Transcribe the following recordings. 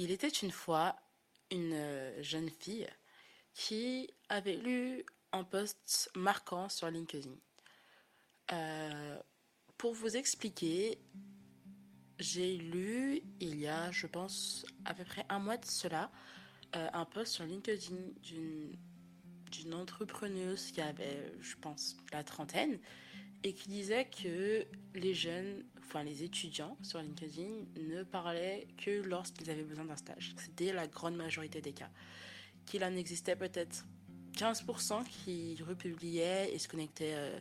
Il était une fois une euh, jeune fille qui avait lu un post marquant sur LinkedIn. Euh, pour vous expliquer, j'ai lu il y a, je pense, à peu près un mois de cela, euh, un post sur LinkedIn d'une d'une entrepreneuse qui avait, je pense, la trentaine et qui disait que les jeunes, enfin les étudiants sur LinkedIn ne parlaient que lorsqu'ils avaient besoin d'un stage. C'était la grande majorité des cas. Qu'il en existait peut-être 15% qui republiaient et se connectaient euh,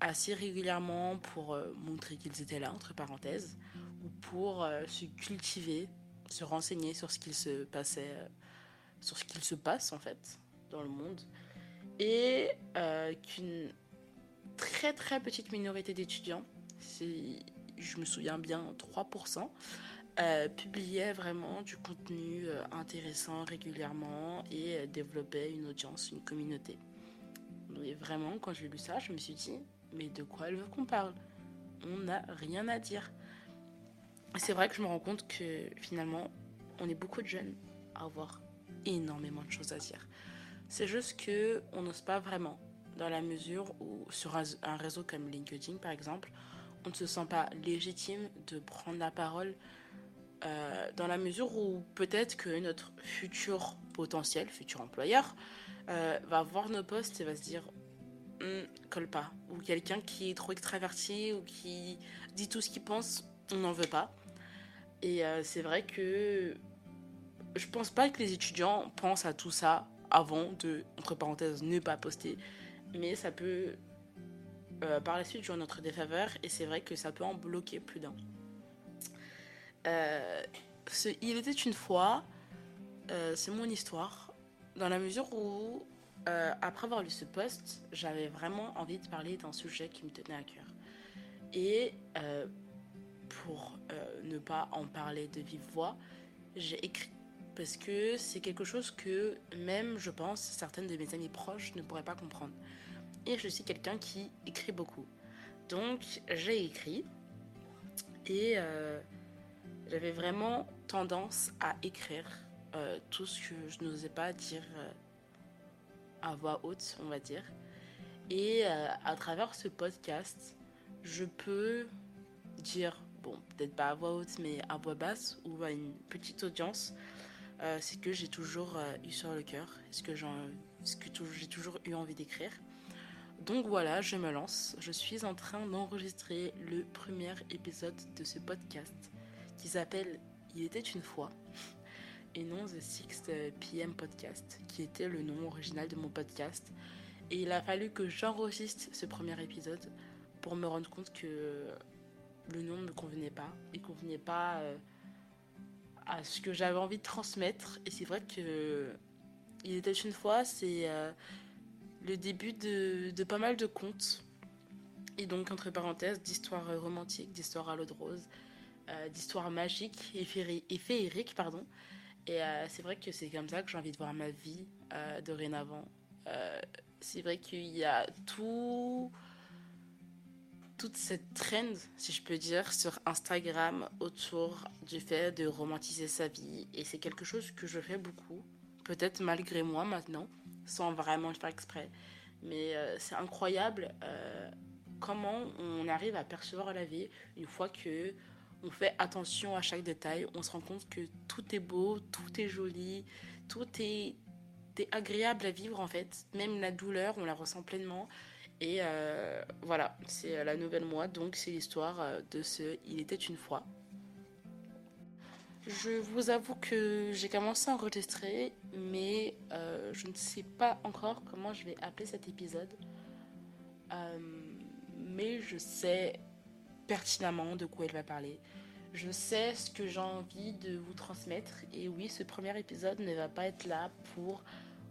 assez régulièrement pour euh, montrer qu'ils étaient là, entre parenthèses, ou pour euh, se cultiver, se renseigner sur ce qu'il se passait, sur ce qu'il se passe en fait dans le monde. Et qu'une très très petite minorité d'étudiants, je me souviens bien 3%, euh, publiaient vraiment du contenu euh, intéressant régulièrement et euh, développaient une audience, une communauté. Et vraiment, quand j'ai lu ça, je me suis dit, mais de quoi elle veut qu'on parle? On n'a rien à dire. C'est vrai que je me rends compte que finalement, on est beaucoup de jeunes à avoir énormément de choses à dire. C'est juste que on n'ose pas vraiment dans la mesure où sur un réseau comme LinkedIn par exemple, on ne se sent pas légitime de prendre la parole euh, dans la mesure où peut-être que notre futur potentiel, futur employeur, euh, va voir nos postes et va se dire hum, colle pas. Ou quelqu'un qui est trop extraverti ou qui dit tout ce qu'il pense, on n'en veut pas. Et euh, c'est vrai que je pense pas que les étudiants pensent à tout ça avant de, entre parenthèses, ne pas poster mais ça peut euh, par la suite jouer en notre défaveur et c'est vrai que ça peut en bloquer plus d'un. Euh, il était une fois, euh, c'est mon histoire, dans la mesure où, après avoir lu ce post, j'avais vraiment envie de parler d'un sujet qui me tenait à cœur. Et pour ne pas en parler de vive voix, j'ai écrit parce que c'est quelque chose que même, je pense, certaines de mes amies proches ne pourraient pas comprendre. Et je suis quelqu'un qui écrit beaucoup. Donc j'ai écrit et euh, j'avais vraiment tendance à écrire euh, tout ce que je n'osais pas dire euh, à voix haute, on va dire. Et à travers ce podcast, je peux dire, bon, peut-être pas à voix haute, mais à voix basse ou à une petite audience, c'est que j'ai toujours eu sur le cœur, ce que j'ai toujours eu envie d'écrire. Donc voilà, je me lance. Je suis en train d'enregistrer le premier épisode de ce podcast qui s'appelle Il était une fois et non The Sixth PM Podcast, qui était le nom original de mon podcast. Et il a fallu que j'enregistre ce premier épisode pour me rendre compte que le nom ne me convenait pas. Il convenait pas euh, à ce que j'avais envie de transmettre. Et c'est vrai que Il était une fois, c'est euh, le début de, pas mal de contes. Et donc, entre parenthèses, d'histoires romantiques, d'histoires à l'eau de rose, euh, d'histoires magiques et, féeriques. Pardon. Et euh, c'est vrai que c'est comme ça que j'ai envie de voir ma vie dorénavant. c'est vrai qu'il y a tout toute cette trend, si je peux dire, sur Instagram autour du fait de romantiser sa vie. Et c'est quelque chose que je fais beaucoup, peut-être malgré moi maintenant, sans vraiment le faire exprès. Mais euh, c'est incroyable euh, comment on arrive à percevoir la vie une fois que on fait attention à chaque détail. On se rend compte que tout est beau, tout est joli, tout est, agréable à vivre en fait. Même la douleur, on la ressent pleinement. Et euh, voilà, c'est la nouvelle moi, donc c'est l'histoire de ce Il était une fois. Je vous avoue que j'ai commencé à enregistrer, mais euh, je ne sais pas encore comment je vais appeler cet épisode. mais je sais pertinemment de quoi il va parler. Je sais ce que j'ai envie de vous transmettre. Et oui, ce premier épisode ne va pas être là pour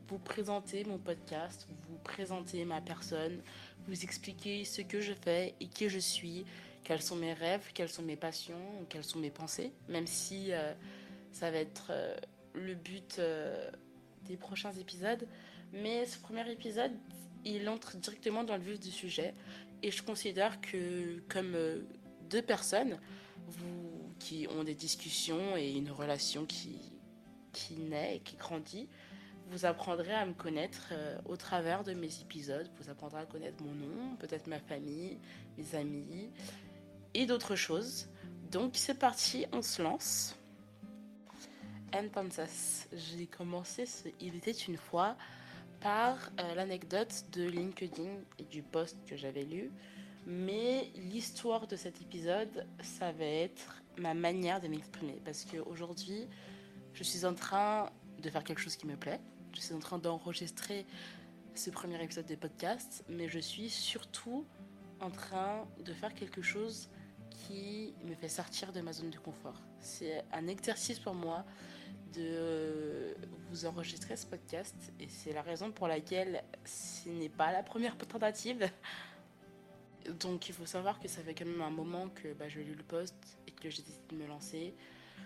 vous présenter mon podcast, vous présenter ma personne, vous expliquer ce que je fais et qui je suis, quels sont mes rêves, quelles sont mes passions, quelles sont mes pensées, même si euh, ça va être euh, le but euh, des prochains épisodes. Mais ce premier épisode, il entre directement dans le vif du sujet et je considère que comme deux personnes, vous qui ont des discussions et une relation qui, qui naît et qui grandit. Vous apprendrez à me connaître au travers de mes épisodes. Vous apprendrez à connaître mon nom, peut-être ma famille, mes amis et d'autres choses. Donc c'est parti, on se lance. Entonces, j'ai commencé Il était une fois par euh, l'anecdote de LinkedIn et du post que j'avais lu. Mais l'histoire de cet épisode, ça va être ma manière de m'exprimer. Parce qu'aujourd'hui, je suis en train de faire quelque chose qui me plaît. Je suis en train d'enregistrer ce premier épisode de podcast. Mais je suis surtout en train de faire quelque chose qui me fait sortir de ma zone de confort. C'est un exercice pour moi de vous enregistrer ce podcast et c'est la raison pour laquelle ce n'est pas la première tentative. Donc il faut savoir que ça fait quand même un moment que bah, je lis le post et que j'ai décidé de me lancer.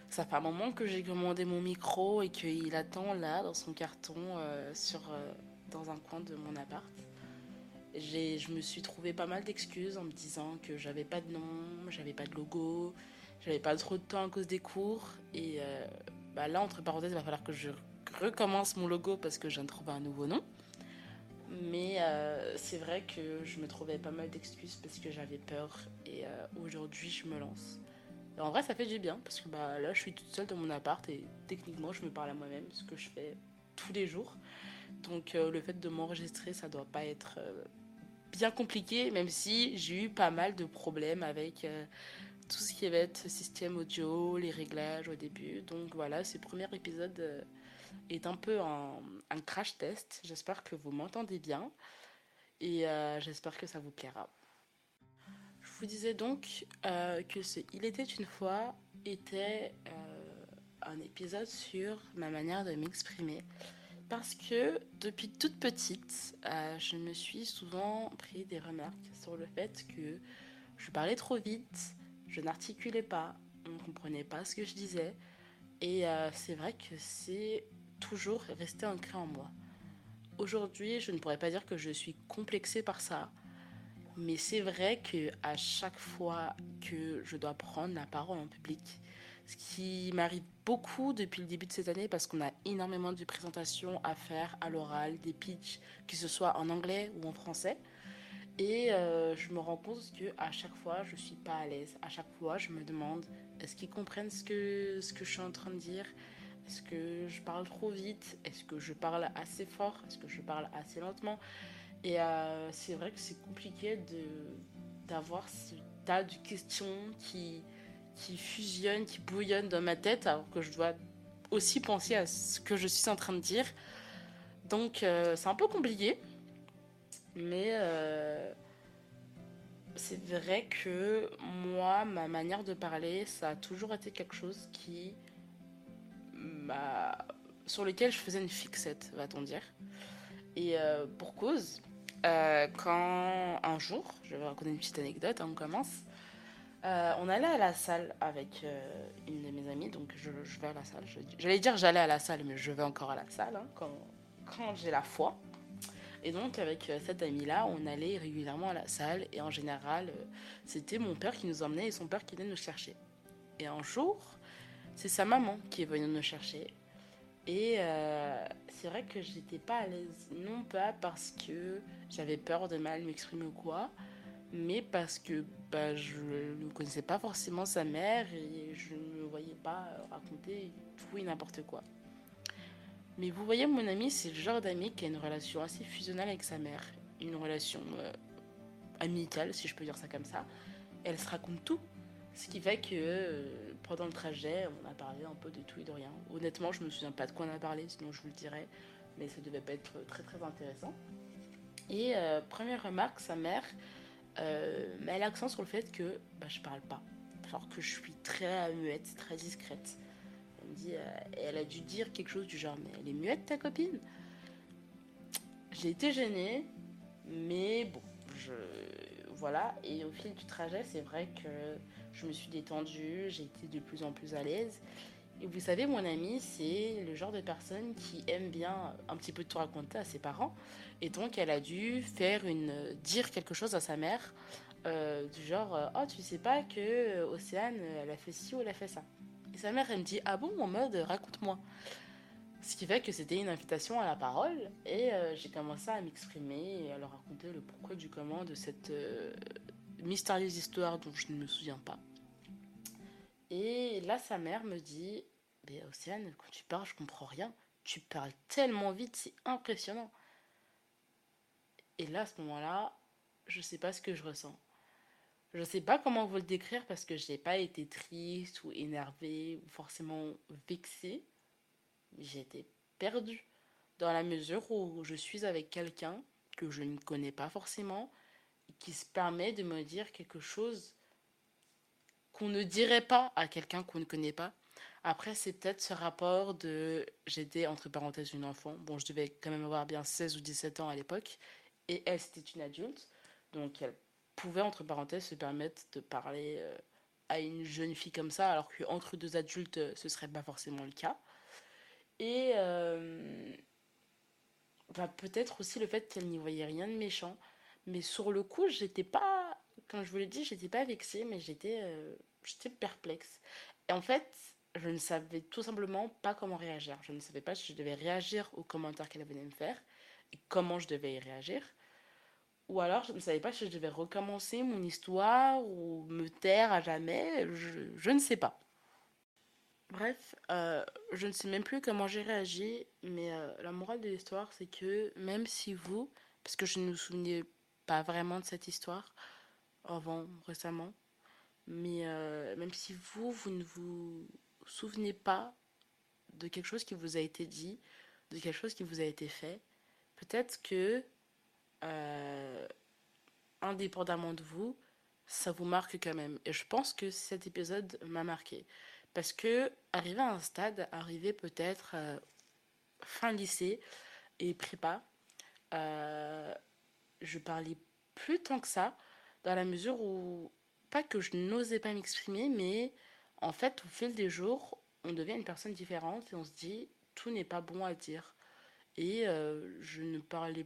Ça fait un moment que j'ai commandé mon micro et qu'il attend là dans son carton euh, sur, euh, dans un coin de mon appart. Je me suis trouvé pas mal d'excuses en me disant que j'avais pas de nom, j'avais pas de logo, j'avais pas trop de temps à cause des cours et euh, bah là, entre parenthèses, il va falloir que je recommence mon logo parce que je viens de trouver un nouveau nom. Mais euh, c'est vrai que je me trouvais pas mal d'excuses parce que j'avais peur. Et euh, aujourd'hui, je me lance. En vrai, ça fait du bien parce que bah, là, je suis toute seule dans mon appart et techniquement, je me parle à moi-même, ce que je fais tous les jours. Donc, le fait de m'enregistrer, ça doit pas être bien compliqué, même si j'ai eu pas mal de problèmes avec tout ce qui va être système audio, les réglages au début. Donc voilà, ce premier épisode euh, est un peu un, crash test. J'espère que vous m'entendez bien et euh, j'espère que ça vous plaira. Je vous disais donc euh, que ce Il était une fois était un épisode sur ma manière de m'exprimer. Parce que depuis toute petite, je me suis souvent pris des remarques sur le fait que je parlais trop vite, je n'articulais pas, on ne comprenait pas ce que je disais. Et euh, c'est vrai que c'est toujours resté ancré en moi. Aujourd'hui, je ne pourrais pas dire que je suis complexée par ça, mais c'est vrai que à chaque fois que je dois prendre la parole en public, ce qui m'arrive beaucoup depuis le début de cette année parce qu'on a énormément de présentations à faire à l'oral, des pitchs, que ce soit en anglais ou en français. Et euh, je me rends compte que à chaque fois, je suis pas à l'aise. À chaque fois, je me demande est-ce qu'ils comprennent ce que, ce que je suis en train de dire? Est-ce que je parle trop vite? Est-ce que je parle assez fort? Est-ce que je parle assez lentement? Et euh, c'est vrai que c'est compliqué d'avoir ce tas de questions qui, qui fusionnent, qui bouillonnent dans ma tête, alors que je dois aussi penser à ce que je suis en train de dire. Donc, euh, c'est un peu compliqué. Mais euh, c'est vrai que moi, ma manière de parler, ça a toujours été quelque chose qui sur lequel je faisais une fixette, va-t-on dire. Et euh, pour cause, quand un jour, je vais raconter une petite anecdote, hein, on commence. On allait à la salle avec une de mes amies, donc je, vais à la salle. J'allais dire j'allais à la salle, mais je vais encore à la salle hein, quand, j'ai la foi. Et donc, avec euh, cette amie-là, on allait régulièrement à la salle. Et en général, euh, c'était mon père qui nous emmenait et son père qui venait nous chercher. Et un jour, c'est sa maman qui est venue nous chercher. Et euh, c'est vrai que j'étais pas à l'aise, non pas parce que j'avais peur de mal m'exprimer ou quoi, mais parce que bah, je ne connaissais pas forcément sa mère et je ne me voyais pas raconter tout et n'importe quoi. Mais vous voyez, mon ami, c'est le genre d'ami qui a une relation assez fusionnelle avec sa mère. Une relation euh, amicale, si je peux dire ça comme ça. Elle se raconte tout. Ce qui fait que euh, pendant le trajet, on a parlé un peu de tout et de rien. Honnêtement, je me souviens pas de quoi on a parlé, sinon je vous le dirais. Mais ça devait pas être très très intéressant. Et euh, première remarque, sa mère met l'accent sur le fait que bah, je parle pas. Alors que je suis très muette, très discrète. Euh, elle a dû dire quelque chose du genre, mais elle est muette ta copine? J'ai été gênée, mais bon, je. Voilà. Et au fil du trajet, c'est vrai que je me suis détendue, j'ai été de plus en plus à l'aise. Et vous savez, mon ami, c'est le genre de personne qui aime bien un petit peu tout raconter à ses parents. Et donc, elle a dû faire une, dire quelque chose à sa mère euh, du genre Oh, tu sais pas que Océane, elle a fait ci ou elle a fait ça. Et sa mère, elle me dit Ah bon, en mode, raconte-moi. Ce qui fait que c'était une invitation à la parole et j'ai commencé à m'exprimer et à leur raconter le pourquoi du comment de cette mystérieuse histoire dont je ne me souviens pas. Et là, sa mère me dit Mais Océane, quand tu parles, je comprends rien. Tu parles tellement vite, c'est impressionnant. Et là, à ce moment-là, je sais pas ce que je ressens. Je sais pas comment vous le décrire parce que j'ai pas été triste ou énervée ou forcément vexée. J'ai été perdue dans la mesure où je suis avec quelqu'un que je ne connais pas forcément qui se permet de me dire quelque chose qu'on ne dirait pas à quelqu'un qu'on ne connaît pas. Après, c'est peut-être ce rapport de j'étais entre parenthèses une enfant. Bon, je devais quand même avoir bien 16 ou 17 ans à l'époque. Et elle, c'était une adulte. Donc, elle pouvait, entre parenthèses, se permettre de parler euh, à une jeune fille comme ça, alors qu'entre deux adultes, ce serait pas forcément le cas. Et euh, bah, peut-être aussi le fait qu'elle n'y voyait rien de méchant. Mais sur le coup, j'étais pas, comme je vous l'ai dit, j'étais pas vexée, mais j'étais euh, j'étais perplexe. Et en fait, je ne savais tout simplement pas comment réagir. Je ne savais pas si je devais réagir aux commentaires qu'elle venait me faire et comment je devais y réagir. Ou alors, je ne savais pas si je devais recommencer mon histoire ou me taire à jamais. Je, ne sais pas. Bref, euh, je ne sais même plus comment j'ai réagi, mais euh, la morale de l'histoire, c'est que même si vous, parce que je ne me souvenais pas vraiment de cette histoire avant récemment. Mais euh, même si vous, vous ne vous souvenez pas de quelque chose qui vous a été dit, de quelque chose qui vous a été fait, peut-être que, euh, indépendamment de vous, ça vous marque quand même. Et je pense que cet épisode m'a marqué. Parce que, arrivé à un stade, arrivé peut-être euh, fin lycée et prépa, je parlais plus tant que ça, dans la mesure où, pas que je n'osais pas m'exprimer, mais en fait, au fil des jours, on devient une personne différente et on se dit, tout n'est pas bon à dire. Et euh, je ne parlais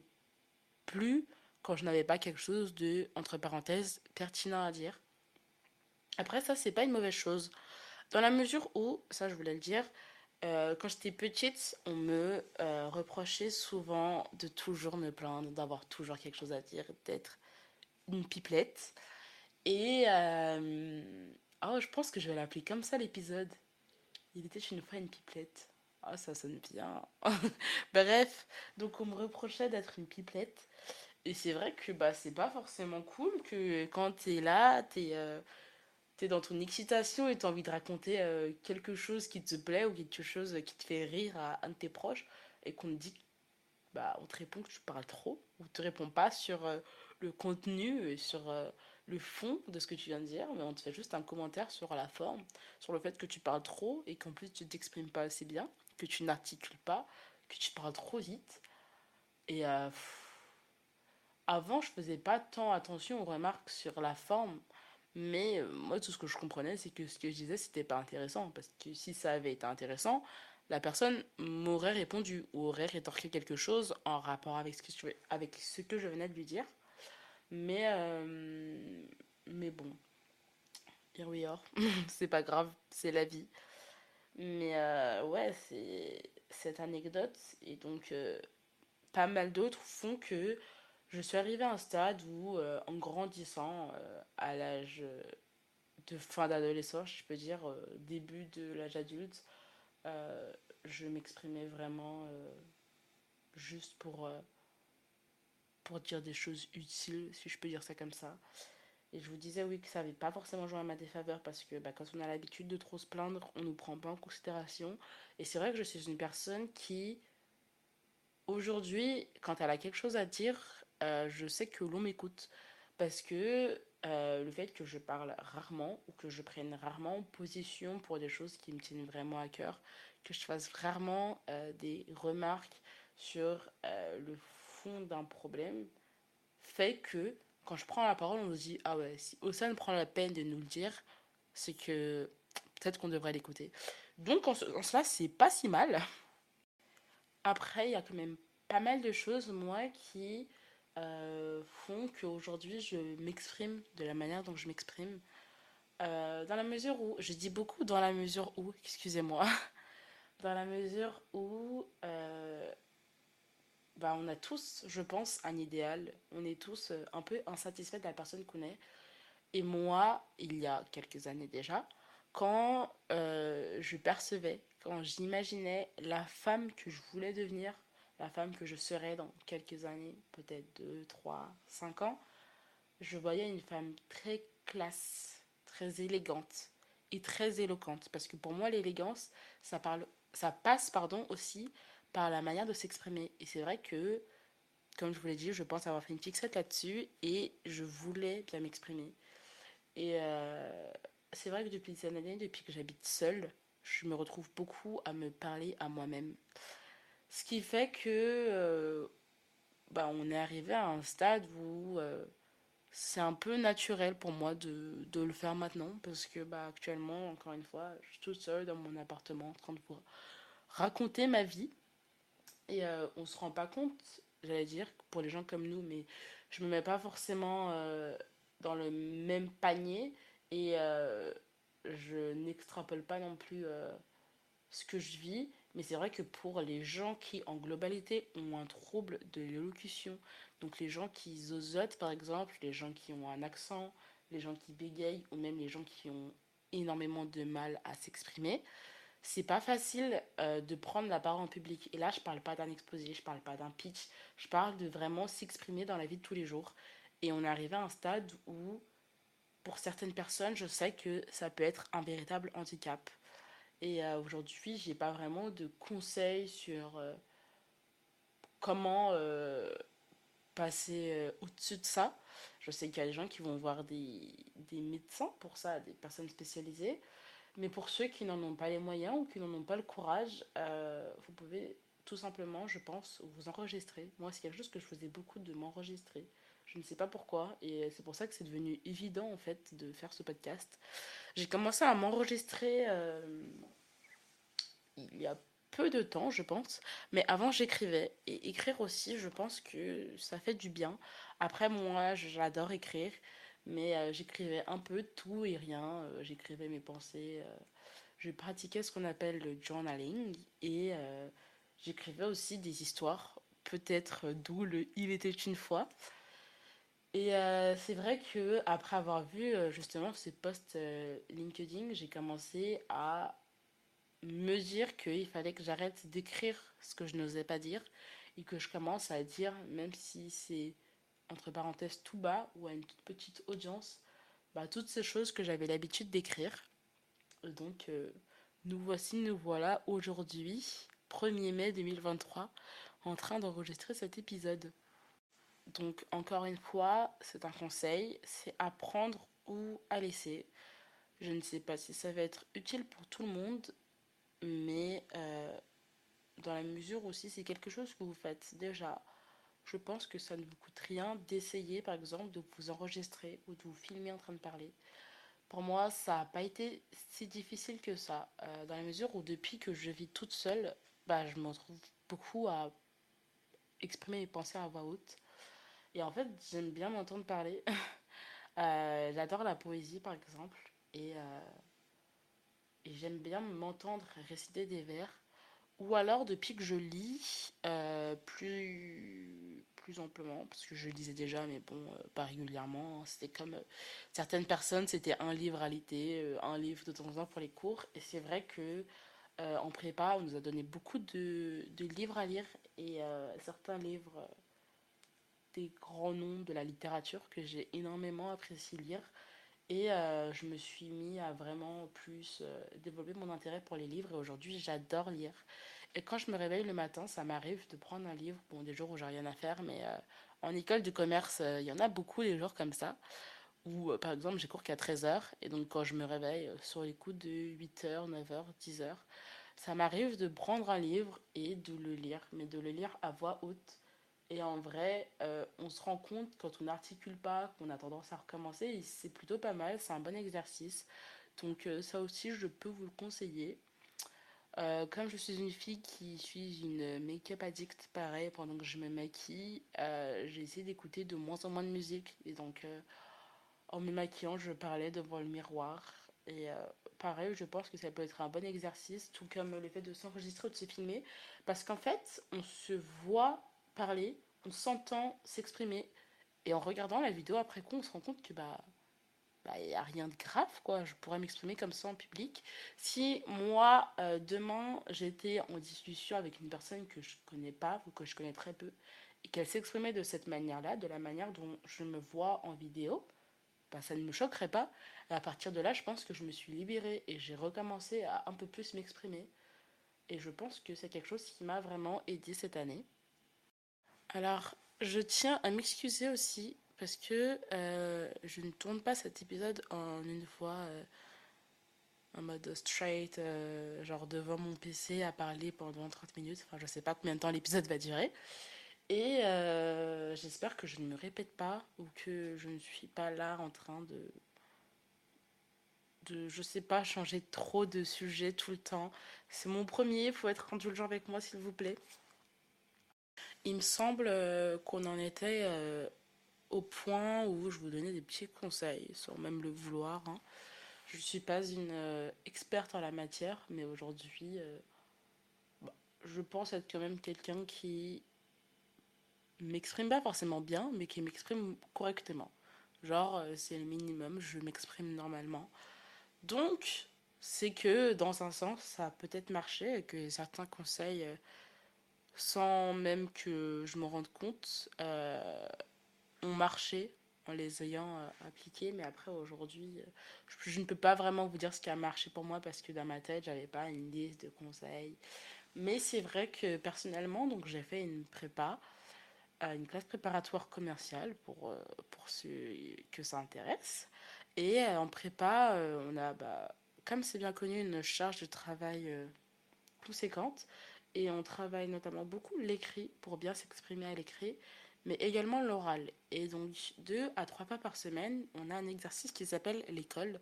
plus quand je n'avais pas quelque chose de, entre parenthèses, pertinent à dire. Après, ça, c'est pas une mauvaise chose. Dans la mesure où, ça, je voulais le dire, euh, quand j'étais petite, on me euh, reprochait souvent de toujours me plaindre, d'avoir toujours quelque chose à dire, d'être une pipelette. Et oh, je pense que je vais l'appeler comme ça l'épisode. Il était une fois une pipelette. oh, ça sonne bien. Bref, donc on me reprochait d'être une pipelette. Et c'est vrai que bah, c'est pas forcément cool que quand t'es là, t'es t'es dans ton excitation et t'as envie de raconter euh, quelque chose qui te plaît ou quelque chose qui te fait rire à un de tes proches et qu'on te dit, bah, on te répond que tu parles trop ou te répond pas sur euh, le contenu et sur euh, le fond de ce que tu viens de dire, mais on te fait juste un commentaire sur la forme, sur le fait que tu parles trop et qu'en plus tu t'exprimes pas assez bien, que tu n'articules pas, que tu parles trop vite. Et avant, je faisais pas tant attention aux remarques sur la forme mais euh, moi, tout ce que je comprenais, c'est que ce que je disais, c'était pas intéressant. Parce que si ça avait été intéressant, la personne m'aurait répondu ou aurait rétorqué quelque chose en rapport avec ce que je venais de lui dire. Mais, euh, mais bon, here we are. c'est pas grave, c'est la vie. Mais euh, ouais, c'est cette anecdote et donc pas mal d'autres font que je suis arrivée à un stade où, euh, en grandissant euh, à l'âge de fin d'adolescence, je peux dire euh, début de l'âge adulte, je m'exprimais vraiment juste pour, pour dire des choses utiles, si je peux dire ça comme ça. Et je vous disais oui que ça n'avait pas forcément joué à ma défaveur parce que bah, quand on a l'habitude de trop se plaindre, on ne nous prend pas en considération. Et c'est vrai que je suis une personne qui, aujourd'hui, quand elle a quelque chose à dire, euh, je sais que l'on m'écoute. Parce que euh, le fait que je parle rarement ou que je prenne rarement position pour des choses qui me tiennent vraiment à cœur, que je fasse rarement euh, des remarques sur le d'un problème, fait que quand je prends la parole, on se dit Ah ouais, si Ossane prend la peine de nous le dire, c'est que peut-être qu'on devrait l'écouter. Donc en, cela, c'est pas si mal. Après, il y a quand même pas mal de choses, moi, qui font qu'aujourd'hui je m'exprime de la manière dont je m'exprime. dans la mesure où, je dis beaucoup dans la mesure où, excusez-moi, dans la mesure où bah, on a tous, je pense, un idéal. On est tous euh, un peu insatisfaits de la personne qu'on est. Et moi, il y a quelques années déjà, quand euh, je percevais, quand j'imaginais la femme que je voulais devenir, la femme que je serais dans quelques années, peut-être 2, 3, 5 ans, je voyais une femme très classe, très élégante et très éloquente. Parce que pour moi, l'élégance, ça, ça passe pardon, aussi par la manière de s'exprimer. Et c'est vrai que, comme je vous l'ai dit, je pense avoir fait une fixette là-dessus et je voulais bien m'exprimer. Et euh, c'est vrai que depuis cette année, depuis que j'habite seule, je me retrouve beaucoup à me parler à moi-même. Ce qui fait que euh, bah, on est arrivé à un stade où euh, c'est un peu naturel pour moi de, de, le faire maintenant parce que bah, actuellement, encore une fois, je suis toute seule dans mon appartement en train de vous raconter ma vie. Et euh, on se rend pas compte, j'allais dire, pour les gens comme nous, mais je me mets pas forcément euh, dans le même panier et euh, je n'extrapole pas non plus ce que je vis. Mais c'est vrai que pour les gens qui, en globalité, ont un trouble de l'élocution, donc les gens qui zozotent par exemple, les gens qui ont un accent, les gens qui bégayent, ou même les gens qui ont énormément de mal à s'exprimer, c'est pas facile euh, de prendre la parole en public. Et là, je parle pas d'un exposé, je parle pas d'un pitch, je parle de vraiment s'exprimer dans la vie de tous les jours. Et on est arrivé à un stade où, pour certaines personnes, je sais que ça peut être un véritable handicap. Et euh, aujourd'hui, j'ai pas vraiment de conseils sur euh, comment passer au-dessus de ça. Je sais qu'il y a des gens qui vont voir des, des médecins pour ça, des personnes spécialisées. Mais pour ceux qui n'en ont pas les moyens ou qui n'en ont pas le courage, euh, vous pouvez tout simplement, je pense, vous enregistrer. Moi, c'est quelque chose que je faisais beaucoup de m'enregistrer. Je ne sais pas pourquoi. Et c'est pour ça que c'est devenu évident, en fait, de faire ce podcast. J'ai commencé à m'enregistrer euh, il y a peu de temps, je pense. Mais avant, j'écrivais. Et écrire aussi, je pense que ça fait du bien. Après, moi, j'adore écrire mais euh, j'écrivais un peu tout et rien. Euh, j'écrivais mes pensées. Euh, je pratiquais ce qu'on appelle le journaling et j'écrivais aussi des histoires, peut-être d'où le Il était une fois. Et c'est vrai que après avoir vu justement ces posts LinkedIn, j'ai commencé à me dire qu'il fallait que j'arrête d'écrire ce que je n'osais pas dire et que je commence à dire, même si c'est entre parenthèses tout bas ou à une toute petite audience bah, toutes ces choses que j'avais l'habitude d'écrire. Donc euh, nous voici, nous voilà aujourd'hui, 1er mai 2023, en train d'enregistrer cet épisode. Donc encore une fois, c'est un conseil, c'est apprendre ou à laisser. Je ne sais pas si ça va être utile pour tout le monde, mais euh, dans la mesure aussi, c'est quelque chose que vous faites déjà je pense que ça ne vous coûte rien d'essayer, par exemple, de vous enregistrer ou de vous filmer en train de parler. Pour moi, ça n'a pas été si difficile que ça, euh, dans la mesure où depuis que je vis toute seule, bah, je me retrouve beaucoup à exprimer mes pensées à voix haute. Et en fait, j'aime bien m'entendre parler. euh, J'adore la poésie, par exemple. Et, euh, et j'aime bien m'entendre réciter des vers. Ou alors, depuis que je lis plus, plus amplement, parce que je lisais déjà, mais bon, euh, pas régulièrement. Hein. C'était comme euh, certaines personnes, c'était un livre à l'été, un livre de temps en temps pour les cours. Et c'est vrai que en prépa, on nous a donné beaucoup de, de livres à lire et certains livres des grands noms de la littérature que j'ai énormément apprécié lire. Et je me suis mis à vraiment plus développer mon intérêt pour les livres. Et aujourd'hui, j'adore lire. Et quand je me réveille le matin, ça m'arrive de prendre un livre, bon, des jours où j'ai rien à faire, mais euh, en école de commerce, euh, il y en a beaucoup les jours comme ça, où euh, par exemple j'ai cours qu'à 13h, et donc quand je me réveille sur les coups de 8h, 9h, 10h, ça m'arrive de prendre un livre et de le lire, mais de le lire à voix haute. Et en vrai, on se rend compte quand on n'articule pas, qu'on a tendance à recommencer, c'est plutôt pas mal, c'est un bon exercice. Donc ça aussi, je peux vous le conseiller. Euh, comme je suis une fille qui suis une make-up addict, pareil, pendant que je me maquille, euh, j'ai essayé d'écouter de moins en moins de musique. Et donc, euh, en me maquillant, je parlais devant le miroir. Et pareil, je pense que ça peut être un bon exercice, tout comme le fait de s'enregistrer ou de se filmer. Parce qu'en fait, on se voit parler, on s'entend s'exprimer. Et en regardant la vidéo après coup, on se rend compte que bah bah, n'y a rien de grave, quoi. Je pourrais m'exprimer comme ça en public. Si moi, euh, demain, j'étais en discussion avec une personne que je connais pas ou que je connais très peu, et qu'elle s'exprimait de cette manière-là, de la manière dont je me vois en vidéo, bah, ça ne me choquerait pas. Et à partir de là, je pense que je me suis libérée et j'ai recommencé à un peu plus m'exprimer. Et je pense que c'est quelque chose qui m'a vraiment aidé cette année. Alors, je tiens à m'excuser aussi parce que euh, je ne tourne pas cet épisode en une fois euh, en mode straight, euh, genre devant mon PC à parler pendant 30 minutes. Enfin, je sais pas combien de temps l'épisode va durer. Et j'espère que je ne me répète pas ou que je ne suis pas là en train de. de je sais pas, changer trop de sujets tout le temps. C'est mon premier, il faut être indulgent avec moi s'il vous plaît. Il me semble qu'on en était au point où je vous donnais des petits conseils, sans même le vouloir. Hein. Je ne suis pas une euh, experte en la matière, mais aujourd'hui, euh, bah, je pense être quand même quelqu'un qui m'exprime pas forcément bien, mais qui m'exprime correctement. Genre, euh, c'est le minimum, je m'exprime normalement. Donc, c'est que dans un sens, ça a peut-être marché et que certains conseils, sans même que je m'en rende compte, ont marché en les ayant euh, appliqués, mais après aujourd'hui, euh, je, ne peux pas vraiment vous dire ce qui a marché pour moi parce que dans ma tête, j'avais pas une liste de conseils. Mais c'est vrai que personnellement, donc j'ai fait une prépa, euh, une classe préparatoire commerciale pour, pour ceux que ça intéresse. Et en prépa, on a, bah, comme c'est bien connu, une charge de travail conséquente. Et on travaille notamment beaucoup l'écrit pour bien s'exprimer à l'écrit mais également l'oral. Et donc, deux à trois fois par semaine, on a un exercice qui s'appelle l'école,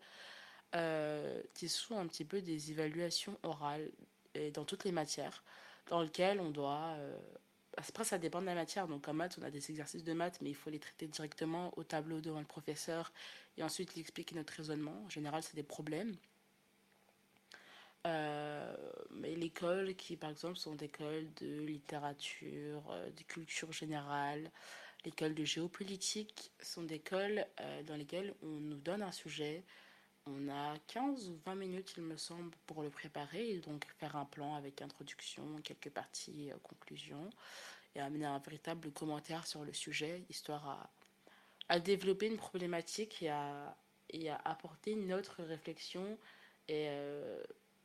euh, qui sont un petit peu des évaluations orales et dans toutes les matières, dans lequel on doit. Euh, après, ça dépend de la matière. Donc, en maths, on a des exercices de maths, mais il faut les traiter directement au tableau devant le professeur et ensuite lui expliquer notre raisonnement. En général, c'est des problèmes. Euh, mais l'école qui, par exemple, sont des écoles de littérature, euh, de culture générale, l'école de géopolitique, sont des écoles euh, dans lesquelles on nous donne un sujet. On a 15 ou 20 minutes, il me semble, pour le préparer et donc faire un plan avec introduction, quelques parties, conclusion et amener un véritable commentaire sur le sujet, histoire à, développer une problématique et à, et à apporter une autre réflexion et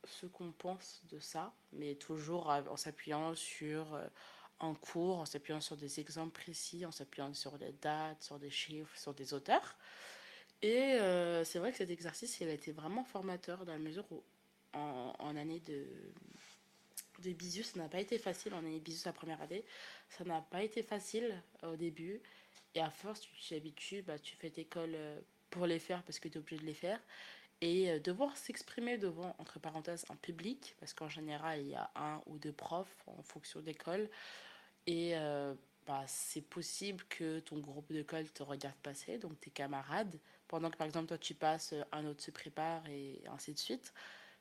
ce qu'on pense de ça, mais toujours en s'appuyant sur euh, un cours, en s'appuyant sur des exemples précis, en s'appuyant sur des dates, sur des chiffres, sur des auteurs. Et euh, c'est vrai que cet exercice, il a été vraiment formateur dans la mesure où en, année de, de ça n'a pas été facile. En année de bisus, la première année, ça n'a pas été facile au début. Et à force, tu t'y habitues, bah, tu fais école euh, pour les faire parce que tu es obligé de les faire et euh, devoir s'exprimer devant, entre parenthèses, un public, parce qu'en général, il y a un ou deux profs en fonction d'école, et euh, bah, c'est possible que ton groupe d'école te regarde passer, donc tes camarades, pendant que par exemple toi tu passes, un autre se prépare, et ainsi de suite.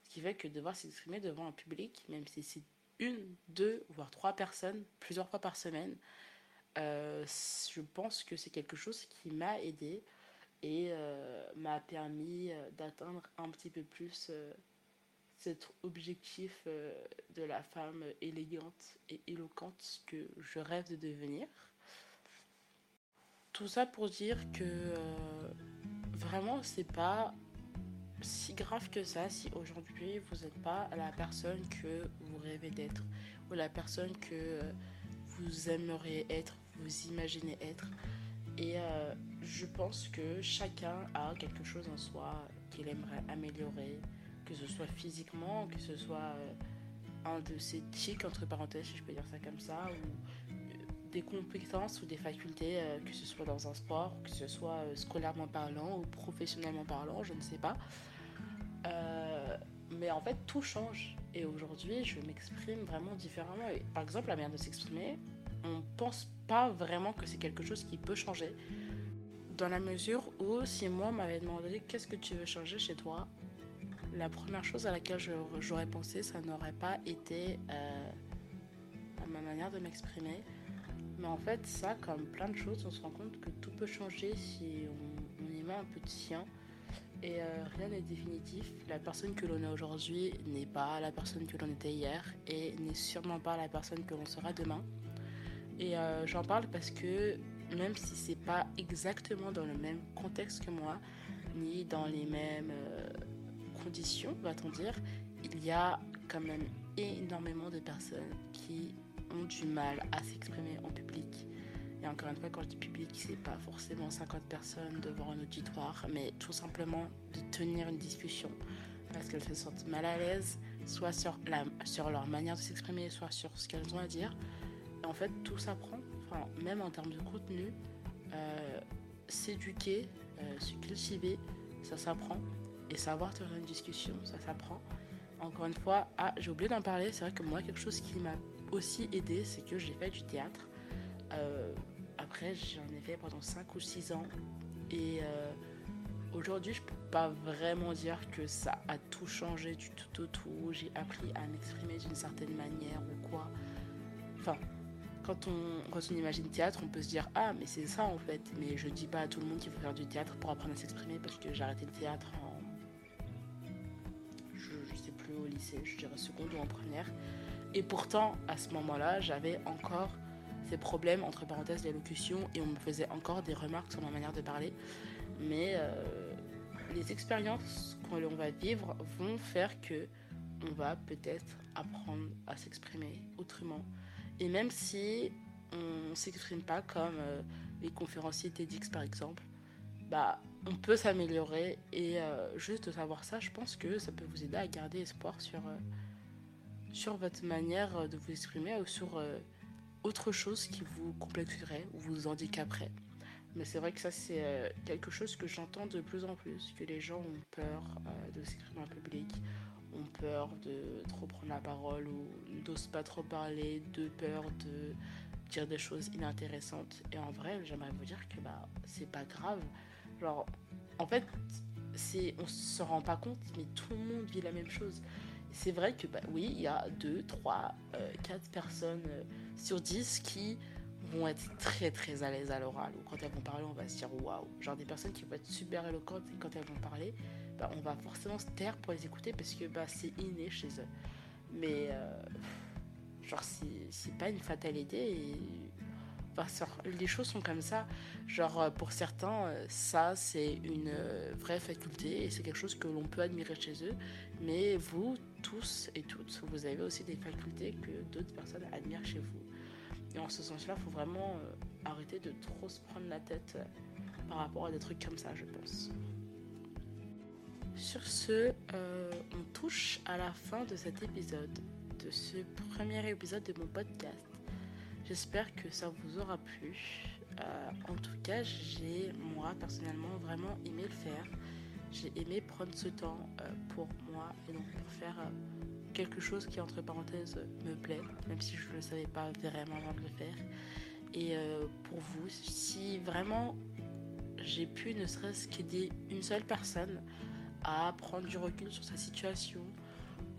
Ce qui fait que devoir s'exprimer devant un public, même si c'est une, deux, voire trois personnes, plusieurs fois par semaine, euh, je pense que c'est quelque chose qui m'a aidé et euh, m'a permis euh, d'atteindre un petit peu plus euh, cet objectif de la femme élégante et éloquente que je rêve de devenir. Tout ça pour dire que vraiment c'est pas si grave que ça si aujourd'hui vous n'êtes pas la personne que vous rêvez d'être ou la personne que vous aimeriez être, vous imaginez être. Et euh, je pense que chacun a quelque chose en soi qu'il aimerait améliorer, que ce soit physiquement, que ce soit euh, un de ses tics, entre parenthèses, si je peux dire ça comme ça, ou euh, des compétences ou des facultés, que ce soit dans un sport, que ce soit scolairement parlant ou professionnellement parlant, je ne sais pas. Mais en fait, tout change. Et aujourd'hui, je m'exprime vraiment différemment. Et par exemple, la manière de s'exprimer, on pense pas vraiment que c'est quelque chose qui peut changer. Dans la mesure où, si moi m'avait demandé qu'est-ce que tu veux changer chez toi, la première chose à laquelle j'aurais pensé, ça n'aurait pas été euh, ma manière de m'exprimer. Mais en fait, ça, comme plein de choses, on se rend compte que tout peut changer si on, on y met un peu de sien. Et euh, rien n'est définitif. La personne que l'on est aujourd'hui n'est pas la personne que l'on était hier et n'est sûrement pas la personne que l'on sera demain. Et euh, j'en parle parce que même si c'est pas exactement dans le même contexte que moi, ni dans les mêmes euh, conditions, va-t-on dire, il y a quand même énormément de personnes qui ont du mal à s'exprimer en public et encore une fois, quand je dis public, c'est pas forcément 50 personnes devant un auditoire, mais tout simplement de tenir une discussion parce qu'elles se sentent mal à l'aise, soit sur, la, sur leur manière de s'exprimer, soit sur ce qu'elles ont à dire. Et en fait, tout s'apprend, même en termes de contenu, euh, s'éduquer, euh, se cultiver, ça s'apprend. Et savoir tenir une discussion, ça s'apprend. Encore une fois, ah, j'ai oublié d'en parler, c'est vrai que moi, quelque chose qui m'a aussi aidé, c'est que j'ai fait du théâtre. Euh, après, j'en ai fait pendant 5 ou 6 ans. Et aujourd'hui, je peux pas vraiment dire que ça a tout changé du tout au tout. J'ai appris à m'exprimer d'une certaine manière ou quoi. Enfin, quand on, quand on imagine théâtre, on peut se dire Ah, mais c'est ça en fait. Mais je dis pas à tout le monde qu'il faut faire du théâtre pour apprendre à s'exprimer parce que j'ai arrêté le théâtre en. Je, je sais plus au lycée, je dirais seconde ou en première. Et pourtant, à ce moment-là, j'avais encore ces problèmes, entre parenthèses, d'élocution, et on me faisait encore des remarques sur ma manière de parler. Mais euh, les expériences que l'on va vivre vont faire que on va peut-être apprendre à s'exprimer autrement. Et même si on ne s'exprime pas comme euh, les conférenciers TEDx par exemple, bah, on peut s'améliorer. Et euh, juste de savoir ça, je pense que ça peut vous aider à garder espoir sur, sur votre manière de vous exprimer ou sur autre chose qui vous complexerait ou vous handicaperait. Mais c'est vrai que ça, c'est euh, quelque chose que j'entends de plus en plus, que les gens ont peur euh, de s'exprimer en public, peur de trop prendre la parole ou n'osent pas trop parler, de peur de dire des choses inintéressantes. Et en vrai, j'aimerais vous dire que bah, c'est pas grave. Genre, en fait, c'est, on se rend pas compte, mais tout le monde vit la même chose. C'est vrai que, bah, oui, il y a 2, 3, 4 personnes euh, sur 10 qui vont être très très à l'aise à l'oral. Ou quand elles vont parler, on va se dire waouh. Genre des personnes qui vont être super éloquentes et quand elles vont parler, bah, on va forcément se taire pour les écouter parce que bah, c'est inné chez eux. Mais euh, genre, c'est pas une fatalité. Les choses sont comme ça. Genre, euh, pour certains, ça c'est une vraie faculté et c'est quelque chose que l'on peut admirer chez eux. Mais vous, tous et toutes, vous avez aussi des facultés que d'autres personnes admirent chez vous. Et en ce sens-là, il faut vraiment euh, arrêter de trop se prendre la tête euh, par rapport à des trucs comme ça, je pense. Sur ce, euh, on touche à la fin de cet épisode, de ce premier épisode de mon podcast. J'espère que ça vous aura plu. en tout cas, j'ai moi personnellement vraiment aimé le faire j'ai aimé prendre ce temps euh, pour moi et donc pour faire euh, quelque chose qui, entre parenthèses, me plaît, même si je ne savais pas vraiment avant de le faire. Et euh, pour vous, si vraiment j'ai pu ne serait-ce qu'aider une seule personne à prendre du recul sur sa situation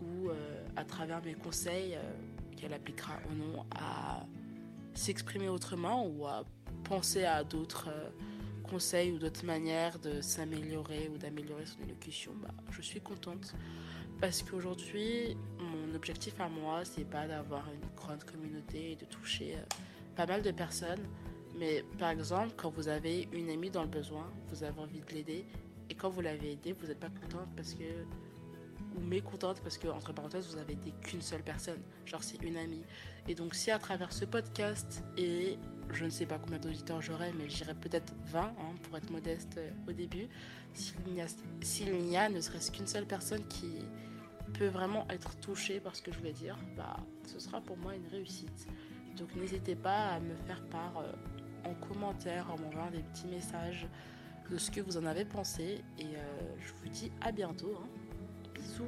ou à travers mes conseils qu'elle appliquera ou non à s'exprimer autrement ou à penser à d'autres conseils ou d'autres manières de s'améliorer ou d'améliorer son élocution, bah, je suis contente. Parce qu'aujourd'hui, mon objectif à moi, c'est pas d'avoir une grande communauté et de toucher euh, pas mal de personnes. Mais par exemple, quand vous avez une amie dans le besoin, vous avez envie de l'aider, et quand vous l'avez aidée, vous n'êtes pas contente parce que ou mécontente parce que entre parenthèses vous avez aidé qu'une seule personne genre c'est une amie et donc si à travers ce podcast et je ne sais pas combien d'auditeurs j'aurai, mais j'irai peut-être 20 hein, pour être modeste euh, au début. S'il n'y a, ne serait-ce qu'une seule personne qui peut vraiment être touchée par ce que je voulais dire, bah, ce sera pour moi une réussite. Donc n'hésitez pas à me faire part euh, en commentaire, en m'envoyant des petits messages de ce que vous en avez pensé. Et euh, je vous dis à bientôt. Hein. Bisous